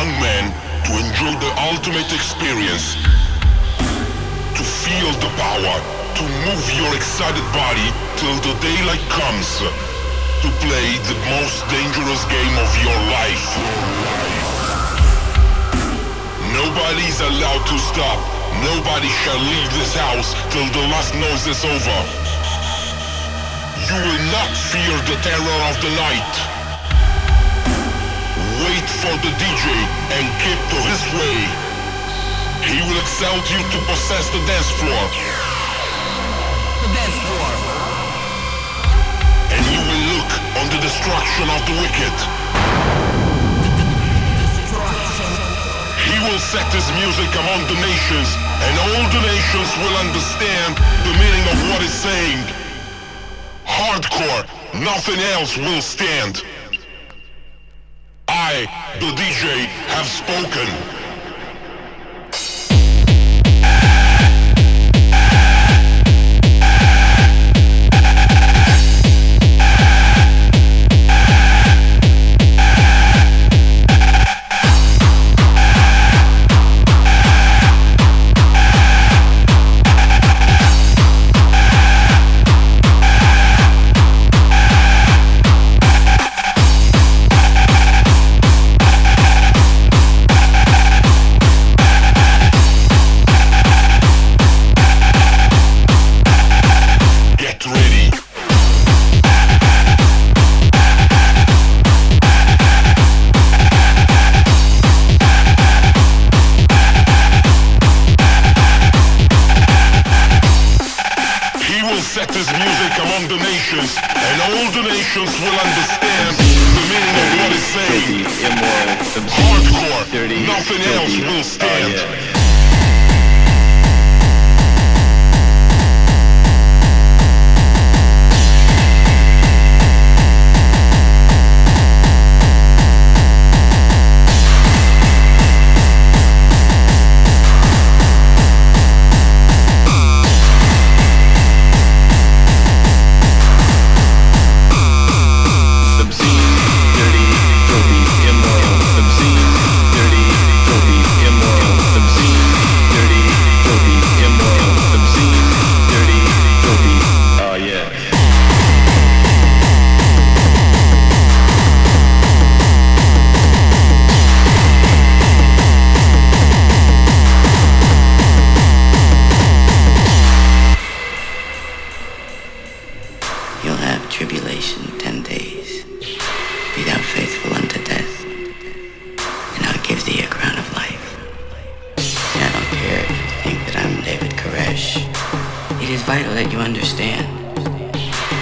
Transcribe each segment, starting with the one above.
Young man, to enjoy the ultimate experience. To feel the power, to move your excited body till the daylight comes. To play the most dangerous game of your life. Nobody is allowed to stop. Nobody shall leave this house till the last noise is over. You will not fear the terror of the night. For the DJ and keep to his way. He will exalt you to possess the dance floor. The dance floor. And you will look on the destruction of the wicked. He will set his music among the nations, and all the nations will understand the meaning of what he's saying. Hardcore, nothing else will stand. I, the DJ, have spoken.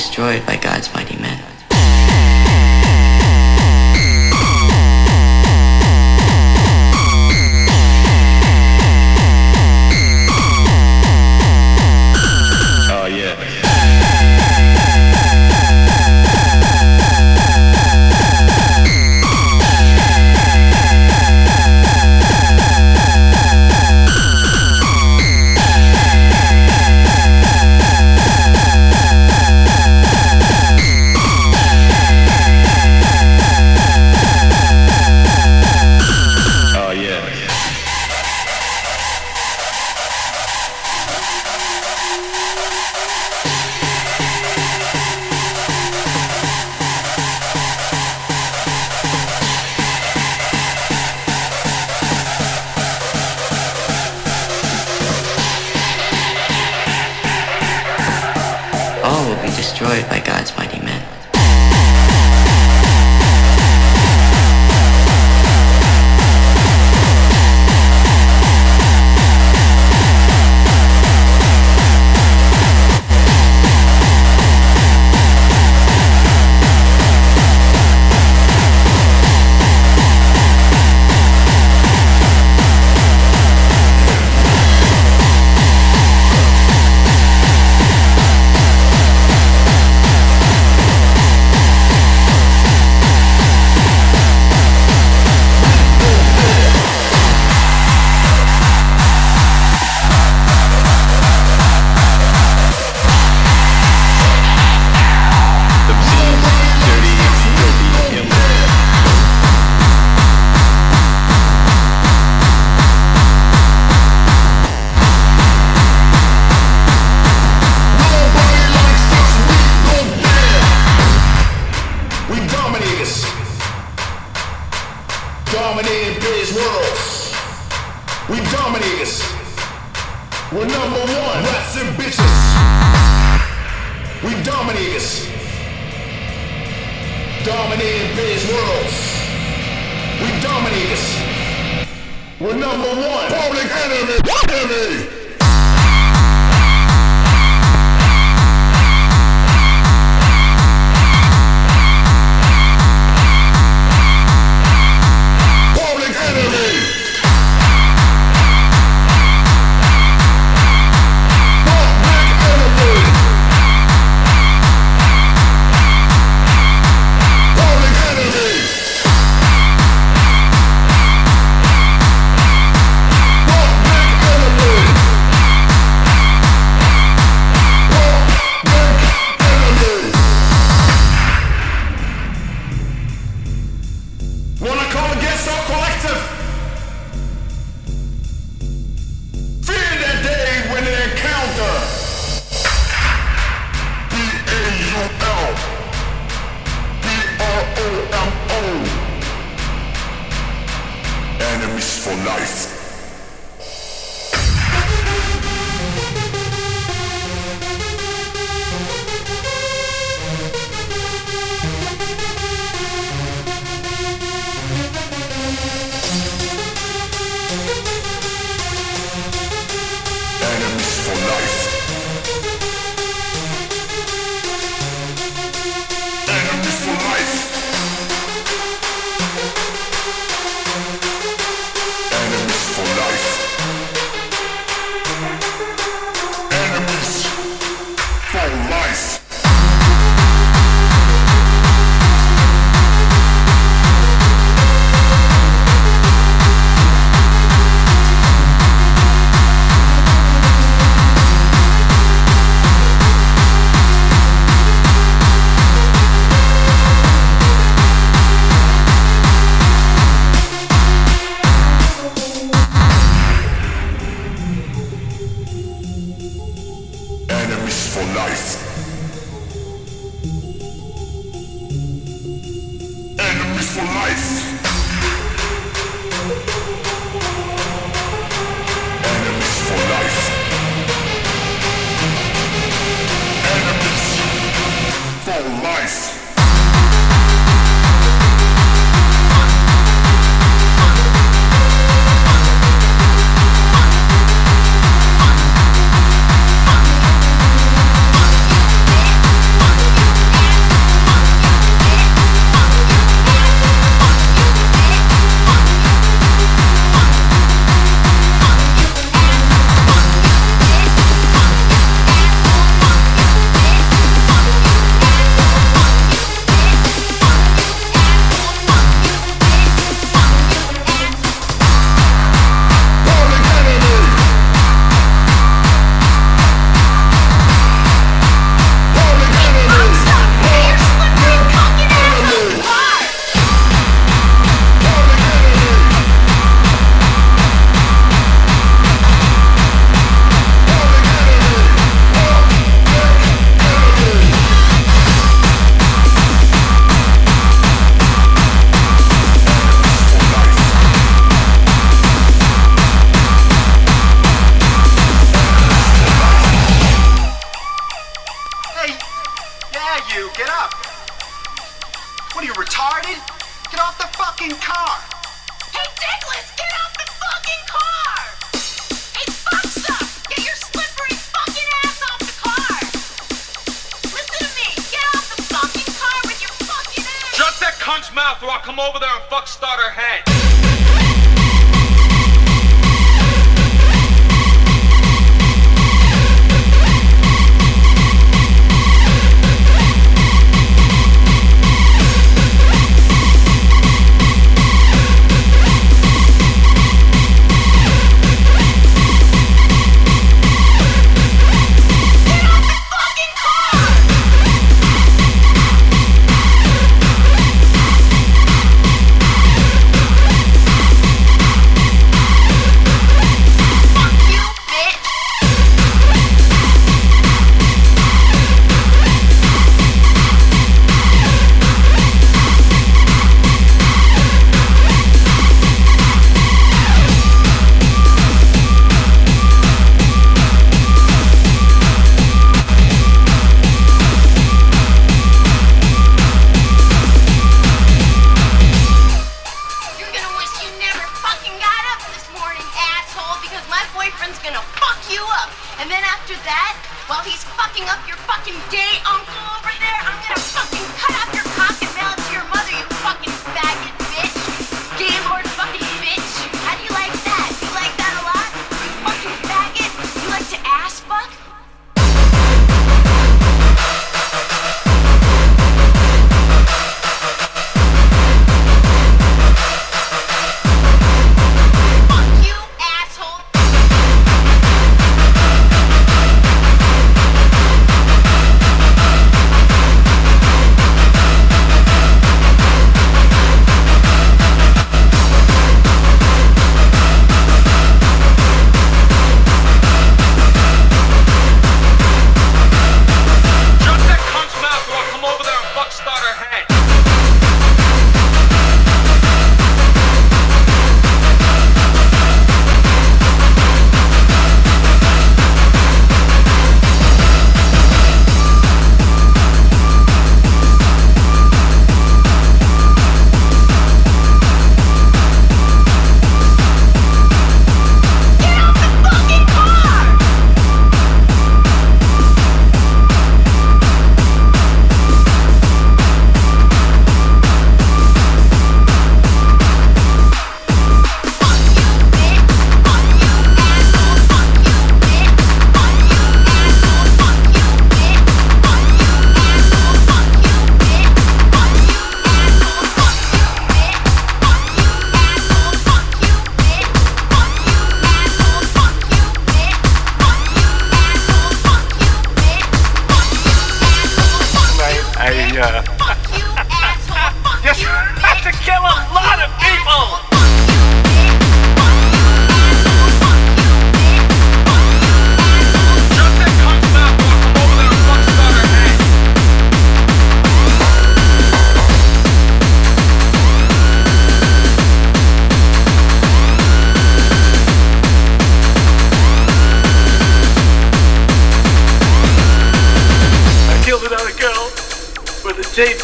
destroyed by destroyed by God's mighty fucking car! Hey, Douglas! get off the fucking car! Hey, fucksuck, get your slippery fucking ass off the car! Listen to me, get off the fucking car with your fucking ass! Shut that cunt's mouth or I'll come over there and fuck start her head!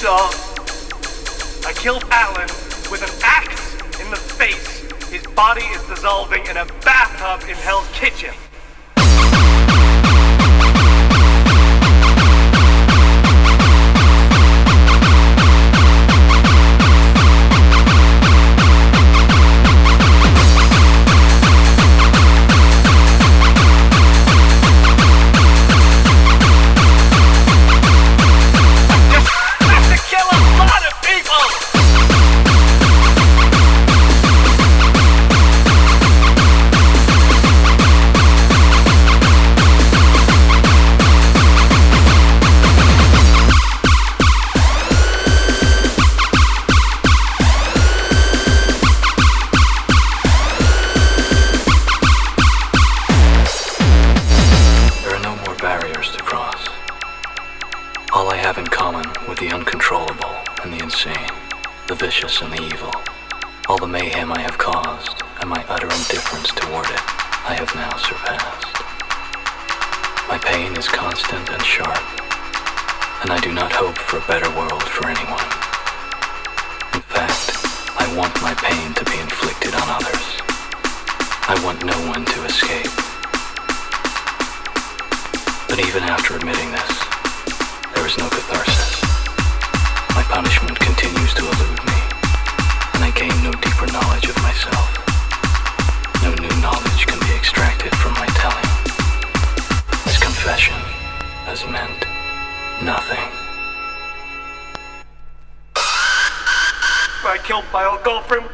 But is dissolving in a bathtub in Hell's catharsis. punishment continues to elude me, and I gain no deeper knowledge of myself. No new knowledge can be extracted from my telling. This confession has meant nothing. I killed my old girlfriend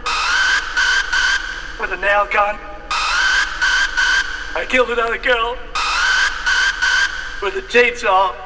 with a nail gun. I killed another girl with a chainsaw.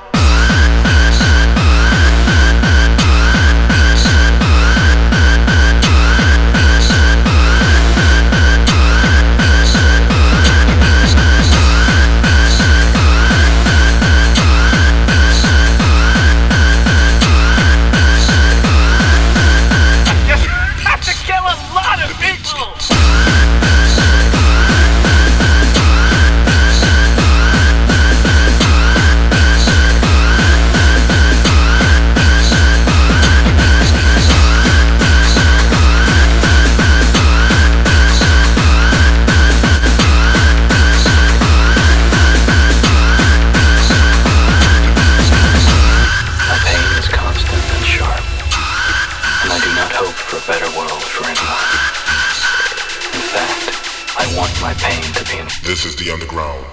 the underground.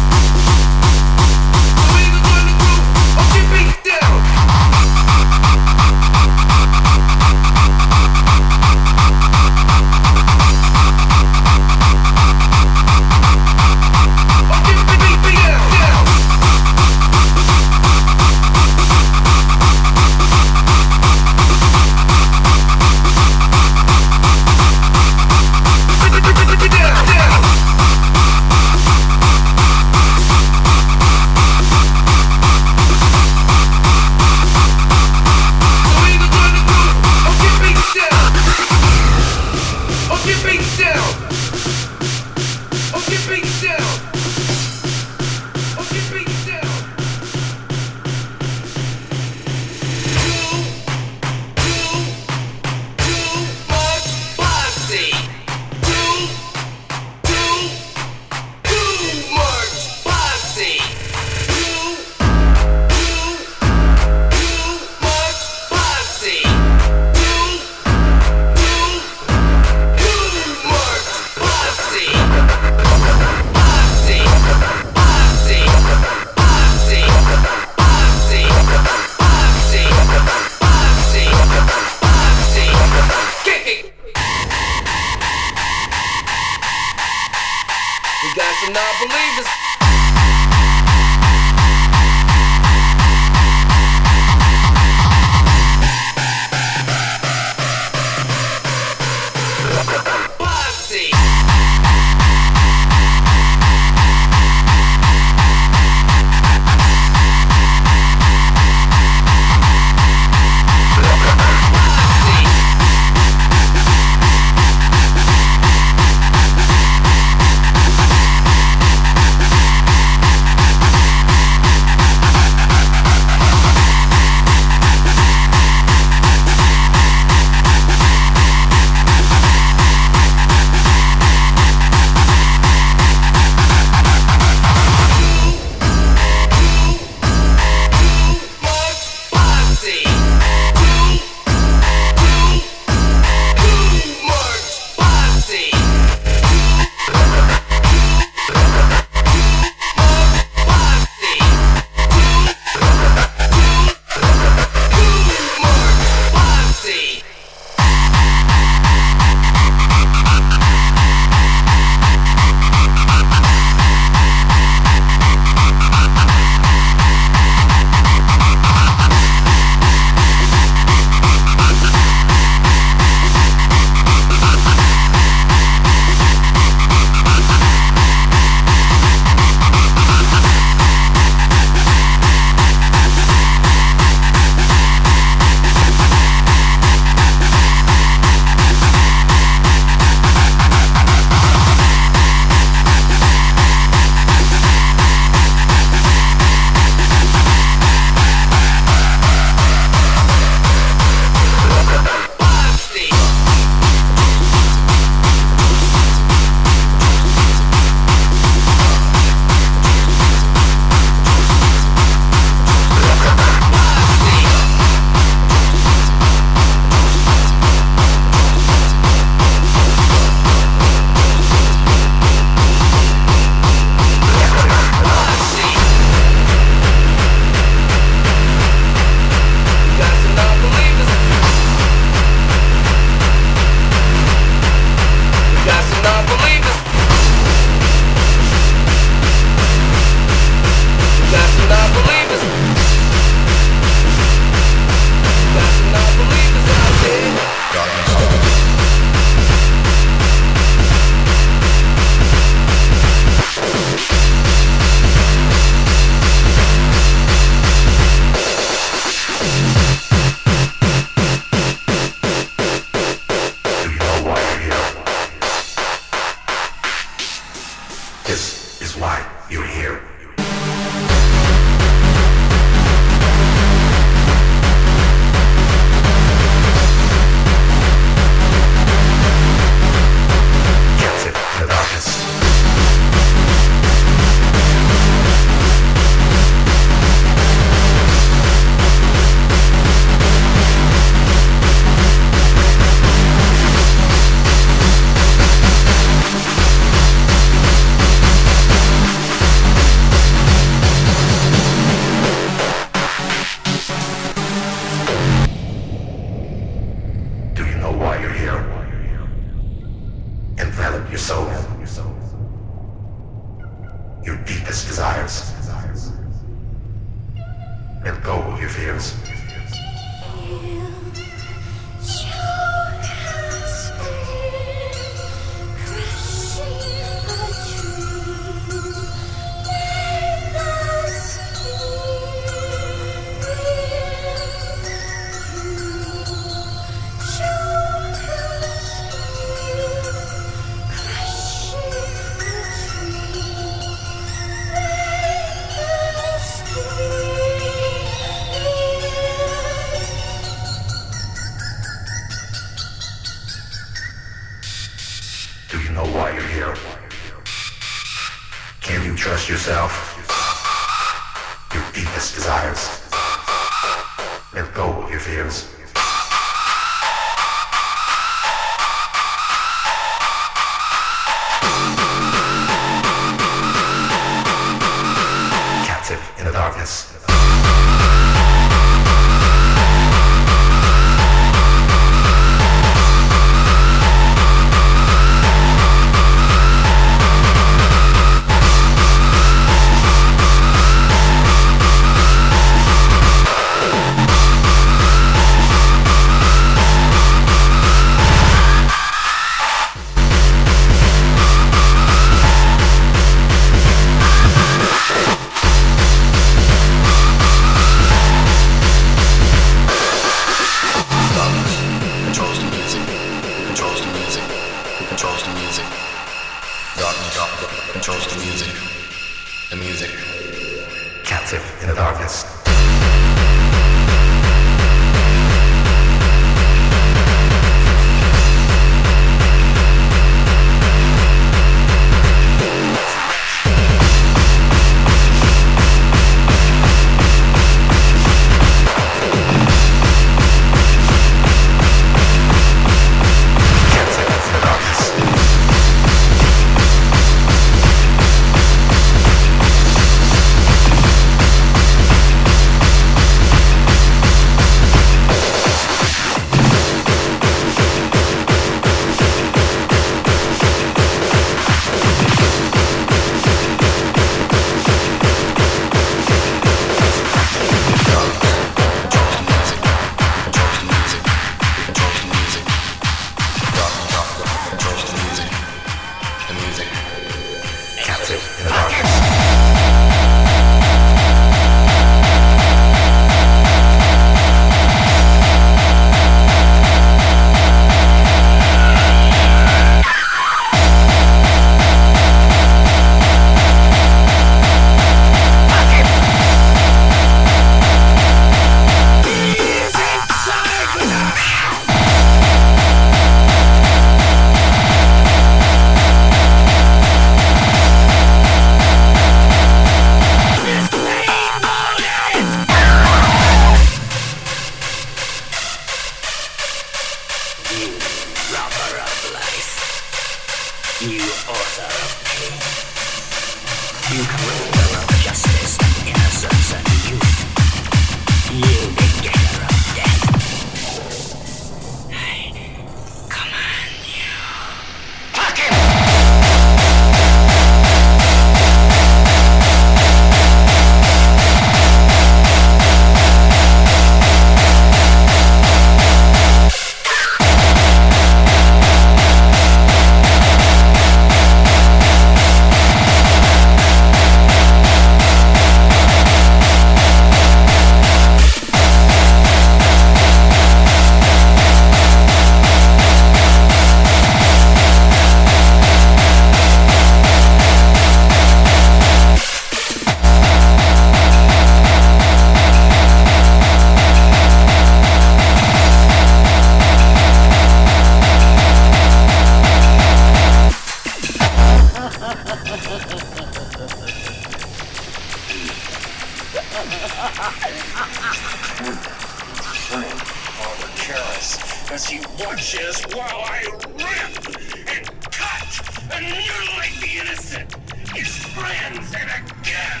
His friends, and again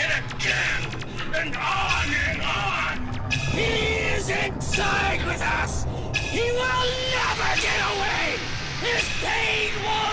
and again and on and on. He is inside with us. He will never get away. His pain will